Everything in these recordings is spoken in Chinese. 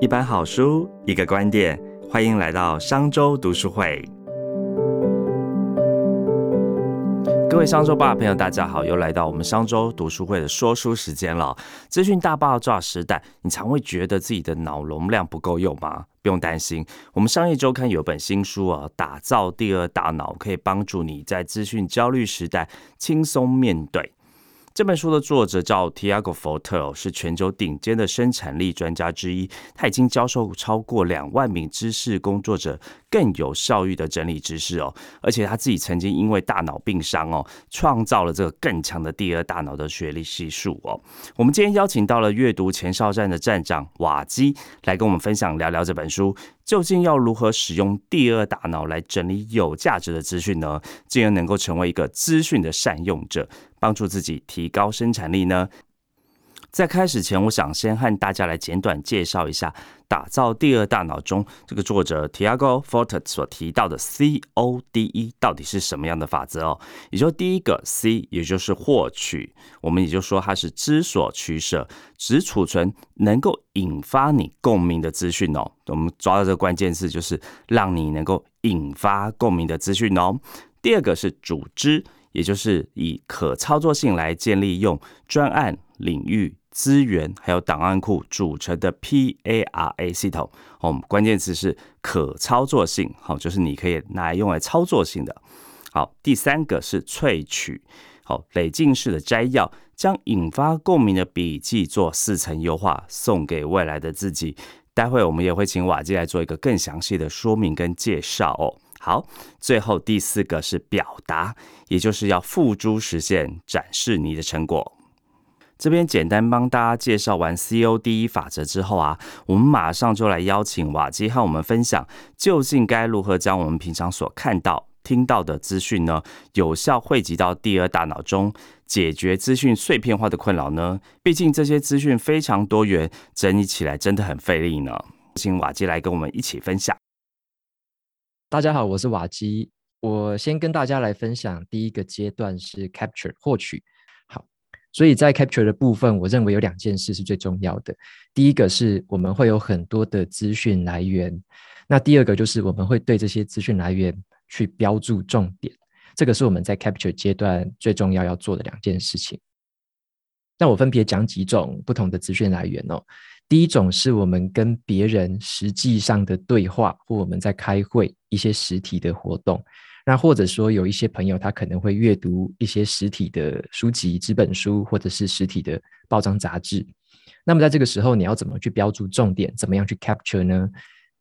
一本好书，一个观点，欢迎来到商周读书会。各位商周吧朋友，大家好，又来到我们商周读书会的说书时间了。资讯大爆炸时代，你常会觉得自己的脑容量不够用吗？不用担心，我们商业周刊有本新书啊，打造第二大脑，可以帮助你在资讯焦虑时代轻松面对。这本书的作者叫 Tiago Fortel，是全球顶尖的生产力专家之一。他已经教授超过两万名知识工作者更有效率的整理知识哦。而且他自己曾经因为大脑病伤哦，创造了这个更强的第二大脑的学历系数哦。我们今天邀请到了阅读前哨站的站长瓦基来跟我们分享聊聊这本书，究竟要如何使用第二大脑来整理有价值的资讯呢？进而能够成为一个资讯的善用者。帮助自己提高生产力呢？在开始前，我想先和大家来简短介绍一下打造第二大脑中这个作者 Tiago Forte 所提到的 C O D E 到底是什么样的法则哦。也就第一个 C，也就是获取，我们也就说它是知所取舍，只储存能够引发你共鸣的资讯哦。我们抓到这个关键字，就是让你能够引发共鸣的资讯哦。第二个是组织。也就是以可操作性来建立用专案、领域、资源还有档案库组成的 PARA 系统。哦，关键词是可操作性，好，就是你可以拿来用来操作性的。好，第三个是萃取，好，累进式的摘要，将引发共鸣的笔记做四层优化，送给未来的自己。待会我们也会请瓦基来做一个更详细的说明跟介绍哦。好，最后第四个是表达，也就是要付诸实现，展示你的成果。这边简单帮大家介绍完 C O D 法则之后啊，我们马上就来邀请瓦基和我们分享，究竟该如何将我们平常所看到、听到的资讯呢，有效汇集到第二大脑中，解决资讯碎片化的困扰呢？毕竟这些资讯非常多元，整理起来真的很费力呢。请瓦基来跟我们一起分享。大家好，我是瓦基。我先跟大家来分享第一个阶段是 capture 获取。好，所以在 capture 的部分，我认为有两件事是最重要的。第一个是我们会有很多的资讯来源，那第二个就是我们会对这些资讯来源去标注重点。这个是我们在 capture 阶段最重要要做的两件事情。那我分别讲几种不同的资讯来源哦。第一种是我们跟别人实际上的对话，或我们在开会一些实体的活动，那或者说有一些朋友他可能会阅读一些实体的书籍、纸本书，或者是实体的报章杂志。那么在这个时候，你要怎么去标注重点？怎么样去 capture 呢？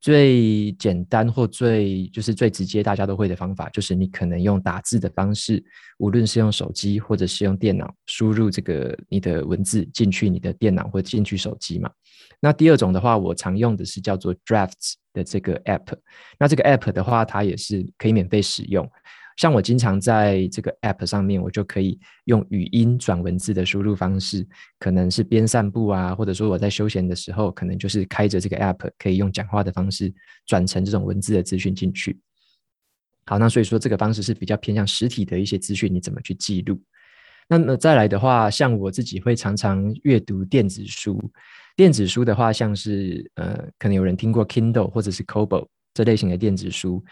最简单或最就是最直接，大家都会的方法，就是你可能用打字的方式，无论是用手机或者是用电脑，输入这个你的文字进去你的电脑或进去手机嘛。那第二种的话，我常用的是叫做 Drafts 的这个 app。那这个 app 的话，它也是可以免费使用。像我经常在这个 app 上面，我就可以用语音转文字的输入方式，可能是边散步啊，或者说我在休闲的时候，可能就是开着这个 app，可以用讲话的方式转成这种文字的资讯进去。好，那所以说这个方式是比较偏向实体的一些资讯，你怎么去记录？那么再来的话，像我自己会常常阅读电子书，电子书的话，像是呃，可能有人听过 Kindle 或者是 Kobo 这类型的电子书。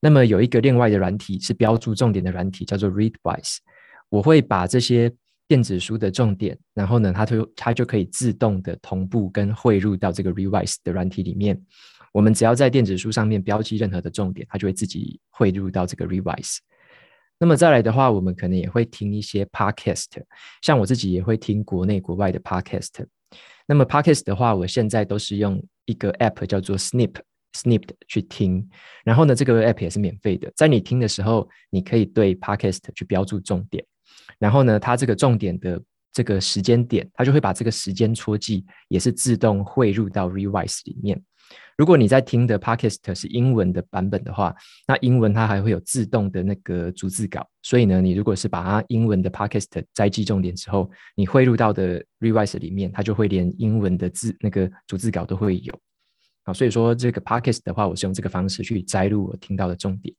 那么有一个另外的软体是标注重点的软体，叫做 Readwise。我会把这些电子书的重点，然后呢，它就它就可以自动的同步跟汇入到这个 Readwise 的软体里面。我们只要在电子书上面标记任何的重点，它就会自己汇入到这个 Readwise。那么再来的话，我们可能也会听一些 Podcast，像我自己也会听国内国外的 Podcast。那么 Podcast 的话，我现在都是用一个 App 叫做 Snip。Snipped 去听，然后呢，这个 app 也是免费的。在你听的时候，你可以对 podcast 去标注重点，然后呢，它这个重点的这个时间点，它就会把这个时间戳记也是自动汇入到 Revise 里面。如果你在听的 podcast 是英文的版本的话，那英文它还会有自动的那个逐字稿。所以呢，你如果是把它英文的 podcast 摘记重点之后，你汇入到的 Revise 里面，它就会连英文的字那个逐字稿都会有。啊，所以说这个 podcast 的话，我是用这个方式去摘录我听到的重点。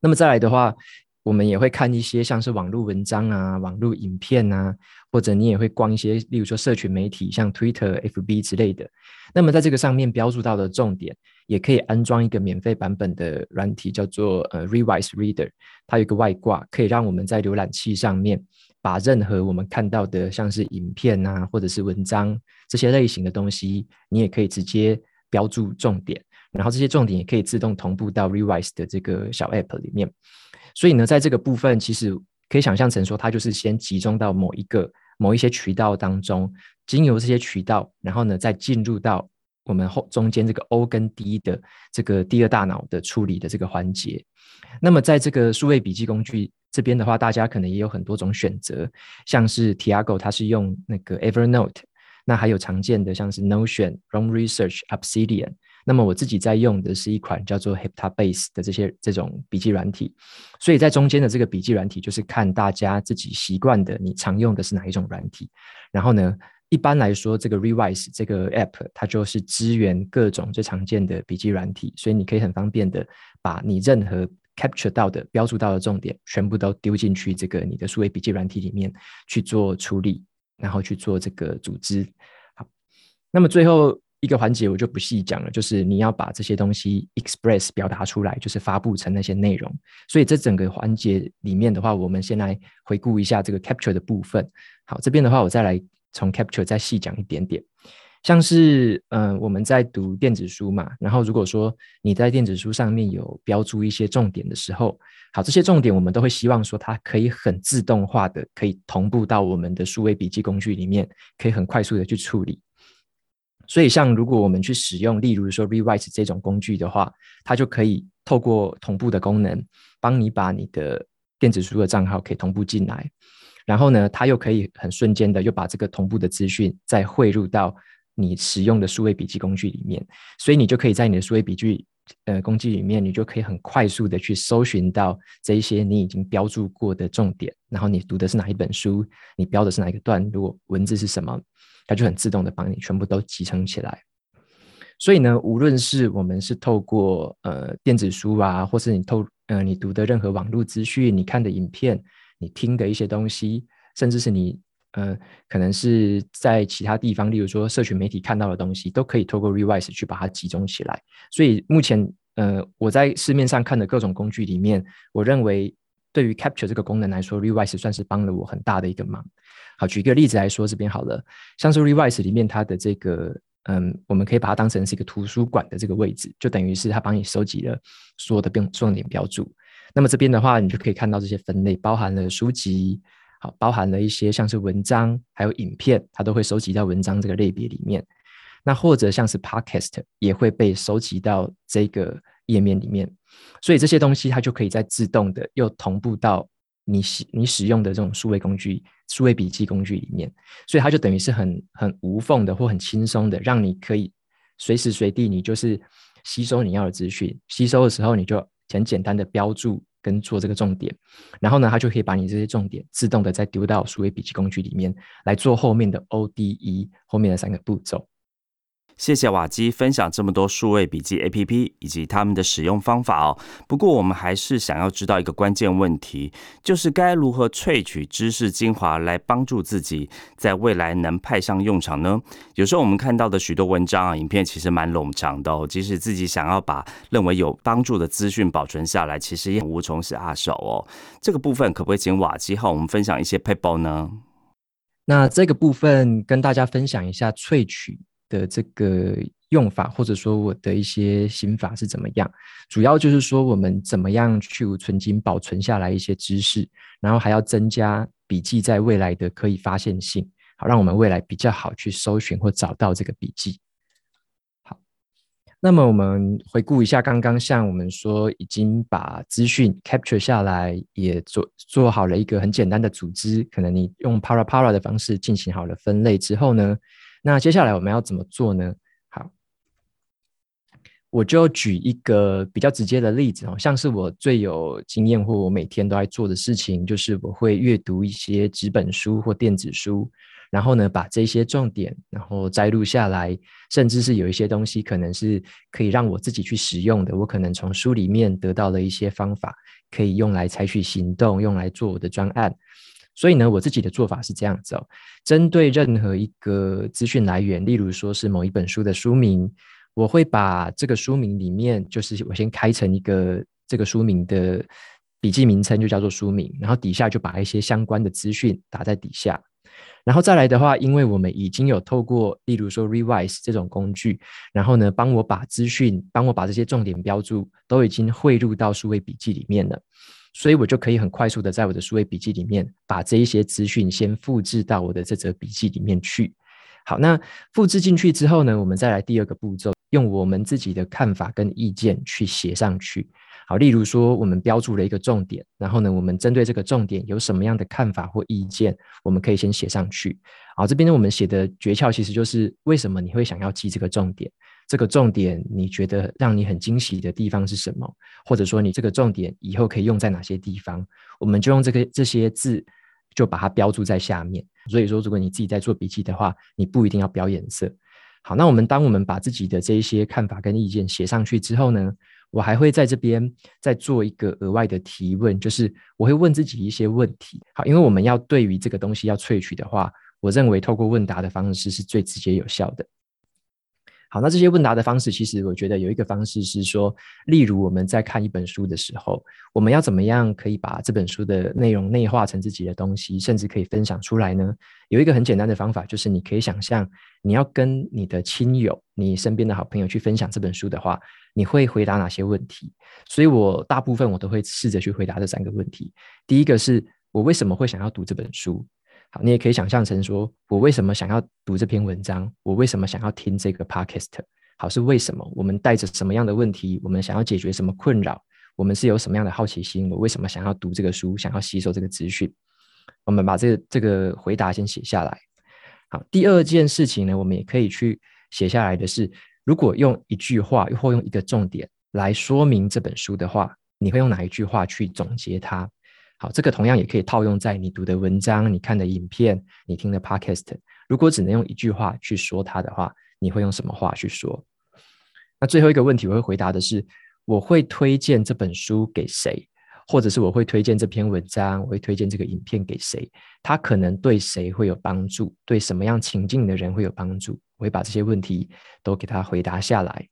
那么再来的话，我们也会看一些像是网络文章啊、网络影片啊，或者你也会逛一些，例如说社群媒体，像 Twitter、FB 之类的。那么在这个上面标注到的重点，也可以安装一个免费版本的软体，叫做呃 Revise Reader。它有一个外挂，可以让我们在浏览器上面把任何我们看到的，像是影片啊，或者是文章这些类型的东西，你也可以直接标注重点。然后这些重点也可以自动同步到 Revise 的这个小 App 里面，所以呢，在这个部分其实可以想象成说，它就是先集中到某一个某一些渠道当中，经由这些渠道，然后呢再进入到我们后中间这个 O 跟 D 的这个第二大脑的处理的这个环节。那么在这个数位笔记工具这边的话，大家可能也有很多种选择，像是 Tiago 它是用那个 Evernote，那还有常见的像是 Notion、Roam Research、Obsidian。那么我自己在用的是一款叫做 HiptaBase 的这些这种笔记软体，所以在中间的这个笔记软体就是看大家自己习惯的，你常用的是哪一种软体。然后呢，一般来说这个 Revise 这个 App 它就是支援各种最常见的笔记软体，所以你可以很方便的把你任何 capture 到的标注到的重点全部都丢进去这个你的数位笔记软体里面去做处理，然后去做这个组织。好，那么最后。一个环节我就不细讲了，就是你要把这些东西 express 表达出来，就是发布成那些内容。所以这整个环节里面的话，我们先来回顾一下这个 capture 的部分。好，这边的话我再来从 capture 再细讲一点点。像是嗯，我们在读电子书嘛，然后如果说你在电子书上面有标注一些重点的时候，好，这些重点我们都会希望说它可以很自动化的，可以同步到我们的数位笔记工具里面，可以很快速的去处理。所以，像如果我们去使用，例如说 Rewrite 这种工具的话，它就可以透过同步的功能，帮你把你的电子书的账号可以同步进来，然后呢，它又可以很瞬间的又把这个同步的资讯再汇入到你使用的数位笔记工具里面，所以你就可以在你的数位笔记呃工具里面，你就可以很快速的去搜寻到这一些你已经标注过的重点，然后你读的是哪一本书，你标的是哪一个段落，文字是什么。它就很自动的帮你全部都集成起来，所以呢，无论是我们是透过呃电子书啊，或是你透呃你读的任何网络资讯，你看的影片，你听的一些东西，甚至是你呃可能是在其他地方，例如说社群媒体看到的东西，都可以透过 Revise 去把它集中起来。所以目前呃我在市面上看的各种工具里面，我认为对于 Capture 这个功能来说，Revise 算是帮了我很大的一个忙。好，举一个例子来说，这边好了，像是 Revise 里面它的这个，嗯，我们可以把它当成是一个图书馆的这个位置，就等于是它帮你收集了所有的重重点标注。那么这边的话，你就可以看到这些分类，包含了书籍，好，包含了一些像是文章，还有影片，它都会收集到文章这个类别里面。那或者像是 Podcast 也会被收集到这个页面里面，所以这些东西它就可以在自动的又同步到。你使你使用的这种数位工具、数位笔记工具里面，所以它就等于是很很无缝的或很轻松的，让你可以随时随地你就是吸收你要的资讯。吸收的时候，你就很简单的标注跟做这个重点，然后呢，它就可以把你这些重点自动的再丢到数位笔记工具里面来做后面的 O D E 后面的三个步骤。谢谢瓦基分享这么多数位笔记 APP 以及他们的使用方法哦。不过我们还是想要知道一个关键问题，就是该如何萃取知识精华来帮助自己在未来能派上用场呢？有时候我们看到的许多文章啊、影片其实蛮冗长的哦，即使自己想要把认为有帮助的资讯保存下来，其实也无从下手哦。这个部分可不可以请瓦基和我们分享一些 paper 呢？那这个部分跟大家分享一下萃取。的这个用法，或者说我的一些心法是怎么样？主要就是说，我们怎么样去存金保存下来一些知识，然后还要增加笔记在未来的可以发现性，好让我们未来比较好去搜寻或找到这个笔记。好，那么我们回顾一下刚刚，像我们说已经把资讯 capture 下来，也做做好了一个很简单的组织，可能你用 para para 的方式进行好了分类之后呢？那接下来我们要怎么做呢？好，我就举一个比较直接的例子哦，像是我最有经验或我每天都在做的事情，就是我会阅读一些纸本书或电子书，然后呢，把这些重点然后摘录下来，甚至是有一些东西可能是可以让我自己去使用的，我可能从书里面得到了一些方法，可以用来采取行动，用来做我的专案。所以呢，我自己的做法是这样子哦，针对任何一个资讯来源，例如说是某一本书的书名，我会把这个书名里面，就是我先开成一个这个书名的笔记名称，就叫做书名，然后底下就把一些相关的资讯打在底下，然后再来的话，因为我们已经有透过例如说 Revise 这种工具，然后呢，帮我把资讯，帮我把这些重点标注，都已经汇入到数位笔记里面了。所以我就可以很快速的在我的数位笔记里面把这一些资讯先复制到我的这则笔记里面去。好，那复制进去之后呢，我们再来第二个步骤，用我们自己的看法跟意见去写上去。好，例如说我们标注了一个重点，然后呢，我们针对这个重点有什么样的看法或意见，我们可以先写上去。好，这边呢我们写的诀窍其实就是为什么你会想要记这个重点。这个重点，你觉得让你很惊喜的地方是什么？或者说，你这个重点以后可以用在哪些地方？我们就用这个这些字，就把它标注在下面。所以说，如果你自己在做笔记的话，你不一定要标颜色。好，那我们当我们把自己的这一些看法跟意见写上去之后呢，我还会在这边再做一个额外的提问，就是我会问自己一些问题。好，因为我们要对于这个东西要萃取的话，我认为透过问答的方式是最直接有效的。好，那这些问答的方式，其实我觉得有一个方式是说，例如我们在看一本书的时候，我们要怎么样可以把这本书的内容内化成自己的东西，甚至可以分享出来呢？有一个很简单的方法，就是你可以想象，你要跟你的亲友、你身边的好朋友去分享这本书的话，你会回答哪些问题？所以我大部分我都会试着去回答这三个问题。第一个是我为什么会想要读这本书？好，你也可以想象成说，我为什么想要读这篇文章？我为什么想要听这个 podcast？好，是为什么？我们带着什么样的问题？我们想要解决什么困扰？我们是有什么样的好奇心？我为什么想要读这个书？想要吸收这个资讯？我们把这个这个回答先写下来。好，第二件事情呢，我们也可以去写下来的是，如果用一句话或用一个重点来说明这本书的话，你会用哪一句话去总结它？好，这个同样也可以套用在你读的文章、你看的影片、你听的 podcast。如果只能用一句话去说它的话，你会用什么话去说？那最后一个问题，我会回答的是：我会推荐这本书给谁，或者是我会推荐这篇文章，我会推荐这个影片给谁？它可能对谁会有帮助？对什么样情境的人会有帮助？我会把这些问题都给他回答下来。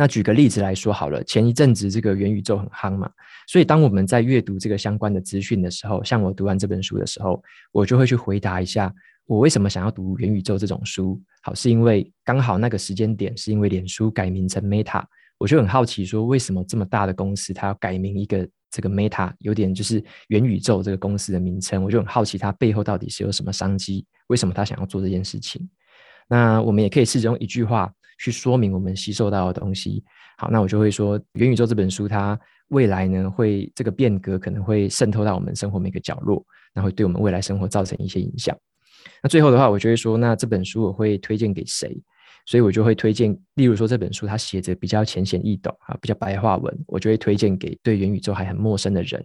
那举个例子来说好了，前一阵子这个元宇宙很夯嘛，所以当我们在阅读这个相关的资讯的时候，像我读完这本书的时候，我就会去回答一下，我为什么想要读元宇宙这种书？好，是因为刚好那个时间点是因为脸书改名成 Meta，我就很好奇说，为什么这么大的公司它要改名一个这个 Meta，有点就是元宇宙这个公司的名称，我就很好奇它背后到底是有什么商机，为什么他想要做这件事情？那我们也可以试着用一句话。去说明我们吸收到的东西。好，那我就会说，《元宇宙》这本书，它未来呢会这个变革可能会渗透到我们生活每个角落，那会对我们未来生活造成一些影响。那最后的话，我就会说，那这本书我会推荐给谁？所以我就会推荐，例如说这本书它写着比较浅显易懂啊，比较白话文，我就会推荐给对元宇宙还很陌生的人。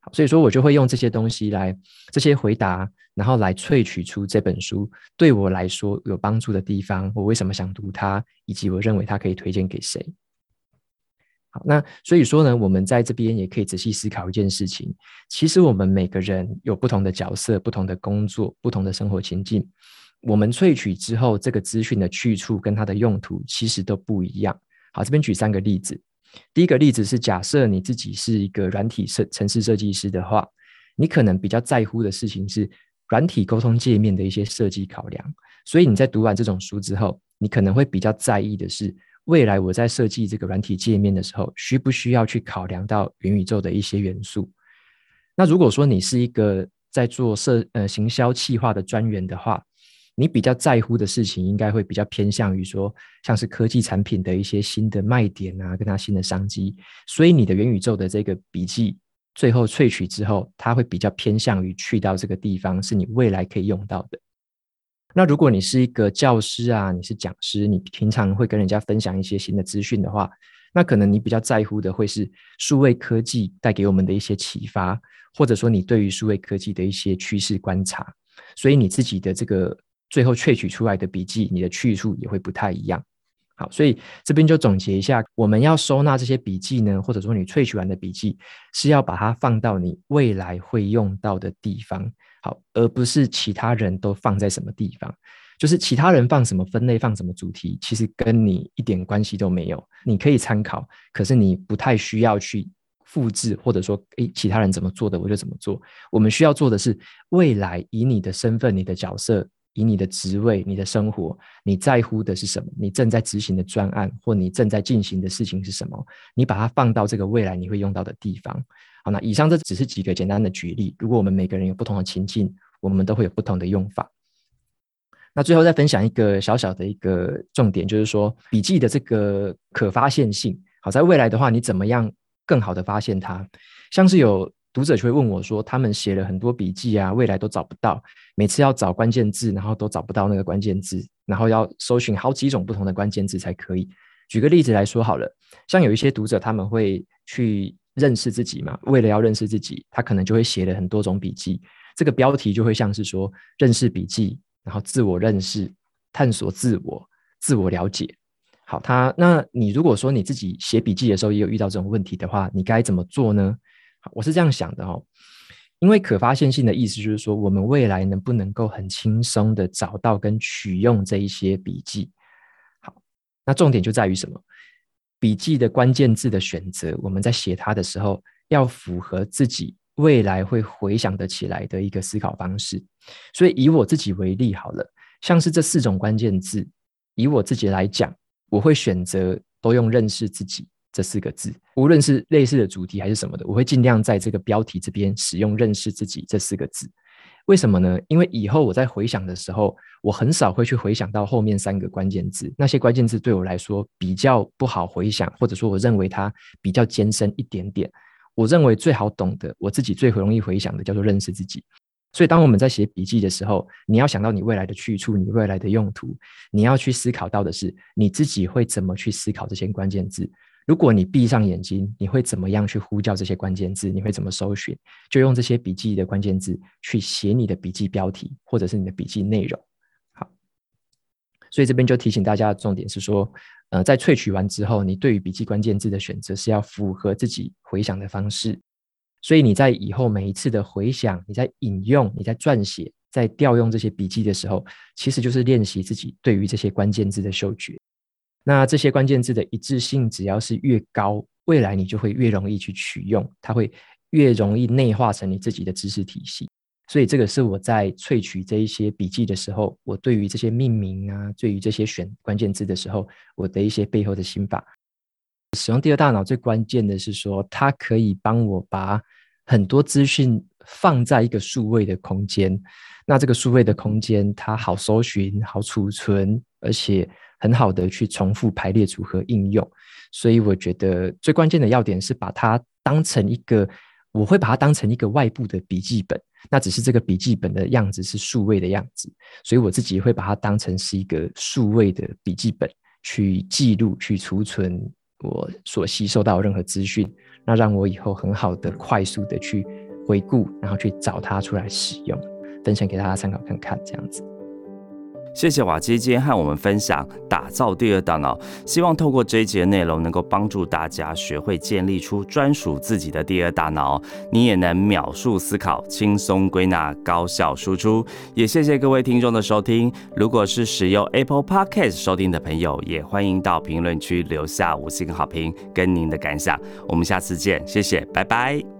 好，所以说我就会用这些东西来这些回答，然后来萃取出这本书对我来说有帮助的地方，我为什么想读它，以及我认为它可以推荐给谁。好，那所以说呢，我们在这边也可以仔细思考一件事情：，其实我们每个人有不同的角色、不同的工作、不同的生活情境，我们萃取之后，这个资讯的去处跟它的用途其实都不一样。好，这边举三个例子。第一个例子是，假设你自己是一个软体设城市设计师的话，你可能比较在乎的事情是软体沟通界面的一些设计考量。所以你在读完这种书之后，你可能会比较在意的是，未来我在设计这个软体界面的时候，需不需要去考量到元宇宙的一些元素？那如果说你是一个在做设呃行销企划的专员的话，你比较在乎的事情，应该会比较偏向于说，像是科技产品的一些新的卖点啊，跟它新的商机。所以你的元宇宙的这个笔记，最后萃取之后，它会比较偏向于去到这个地方，是你未来可以用到的。那如果你是一个教师啊，你是讲师，你平常会跟人家分享一些新的资讯的话，那可能你比较在乎的会是数位科技带给我们的一些启发，或者说你对于数位科技的一些趋势观察，所以你自己的这个最后萃取出来的笔记，你的去处也会不太一样。好，所以这边就总结一下，我们要收纳这些笔记呢，或者说你萃取完的笔记，是要把它放到你未来会用到的地方，好，而不是其他人都放在什么地方。就是其他人放什么分类，放什么主题，其实跟你一点关系都没有。你可以参考，可是你不太需要去复制，或者说，诶，其他人怎么做的我就怎么做。我们需要做的是，未来以你的身份、你的角色。以你的职位、你的生活，你在乎的是什么？你正在执行的专案，或你正在进行的事情是什么？你把它放到这个未来你会用到的地方。好，那以上这只是几个简单的举例。如果我们每个人有不同的情境，我们都会有不同的用法。那最后再分享一个小小的一个重点，就是说笔记的这个可发现性。好，在未来的话，你怎么样更好的发现它？像是有。读者就会问我说：“他们写了很多笔记啊，未来都找不到，每次要找关键字，然后都找不到那个关键字，然后要搜寻好几种不同的关键字才可以。”举个例子来说好了，像有一些读者他们会去认识自己嘛，为了要认识自己，他可能就会写了很多种笔记，这个标题就会像是说“认识笔记”，然后自我认识、探索自我、自我了解。好，他那你如果说你自己写笔记的时候也有遇到这种问题的话，你该怎么做呢？我是这样想的哦，因为可发现性的意思就是说，我们未来能不能够很轻松的找到跟取用这一些笔记？好，那重点就在于什么？笔记的关键字的选择，我们在写它的时候，要符合自己未来会回想得起来的一个思考方式。所以以我自己为例好了，像是这四种关键字，以我自己来讲，我会选择都用认识自己。这四个字，无论是类似的主题还是什么的，我会尽量在这个标题这边使用“认识自己”这四个字。为什么呢？因为以后我在回想的时候，我很少会去回想到后面三个关键字。那些关键字对我来说比较不好回想，或者说我认为它比较艰深一点点。我认为最好懂的，我自己最容易回想的叫做“认识自己”。所以，当我们在写笔记的时候，你要想到你未来的去处，你未来的用途，你要去思考到的是你自己会怎么去思考这些关键字。如果你闭上眼睛，你会怎么样去呼叫这些关键字？你会怎么搜寻？就用这些笔记的关键字去写你的笔记标题，或者是你的笔记内容。好，所以这边就提醒大家的重点是说，呃，在萃取完之后，你对于笔记关键字的选择是要符合自己回想的方式。所以你在以后每一次的回想，你在引用、你在撰写、在调用这些笔记的时候，其实就是练习自己对于这些关键字的嗅觉。那这些关键字的一致性，只要是越高，未来你就会越容易去取用，它会越容易内化成你自己的知识体系。所以这个是我在萃取这一些笔记的时候，我对于这些命名啊，对于这些选关键字的时候，我的一些背后的心法。使用第二大脑最关键的是说，它可以帮我把很多资讯放在一个数位的空间。那这个数位的空间，它好搜寻、好储存，而且。很好的去重复排列组合应用，所以我觉得最关键的要点是把它当成一个，我会把它当成一个外部的笔记本，那只是这个笔记本的样子是数位的样子，所以我自己会把它当成是一个数位的笔记本去记录、去储存我所吸收到任何资讯，那让我以后很好的、快速的去回顾，然后去找它出来使用，分享给大家参考看看，这样子。谢谢瓦基今天和我们分享打造第二大脑，希望透过这一节内容能够帮助大家学会建立出专属自己的第二大脑，你也能秒速思考、轻松归纳、高效输出。也谢谢各位听众的收听。如果是使用 Apple Podcast 收听的朋友，也欢迎到评论区留下五星好评跟您的感想。我们下次见，谢谢，拜拜。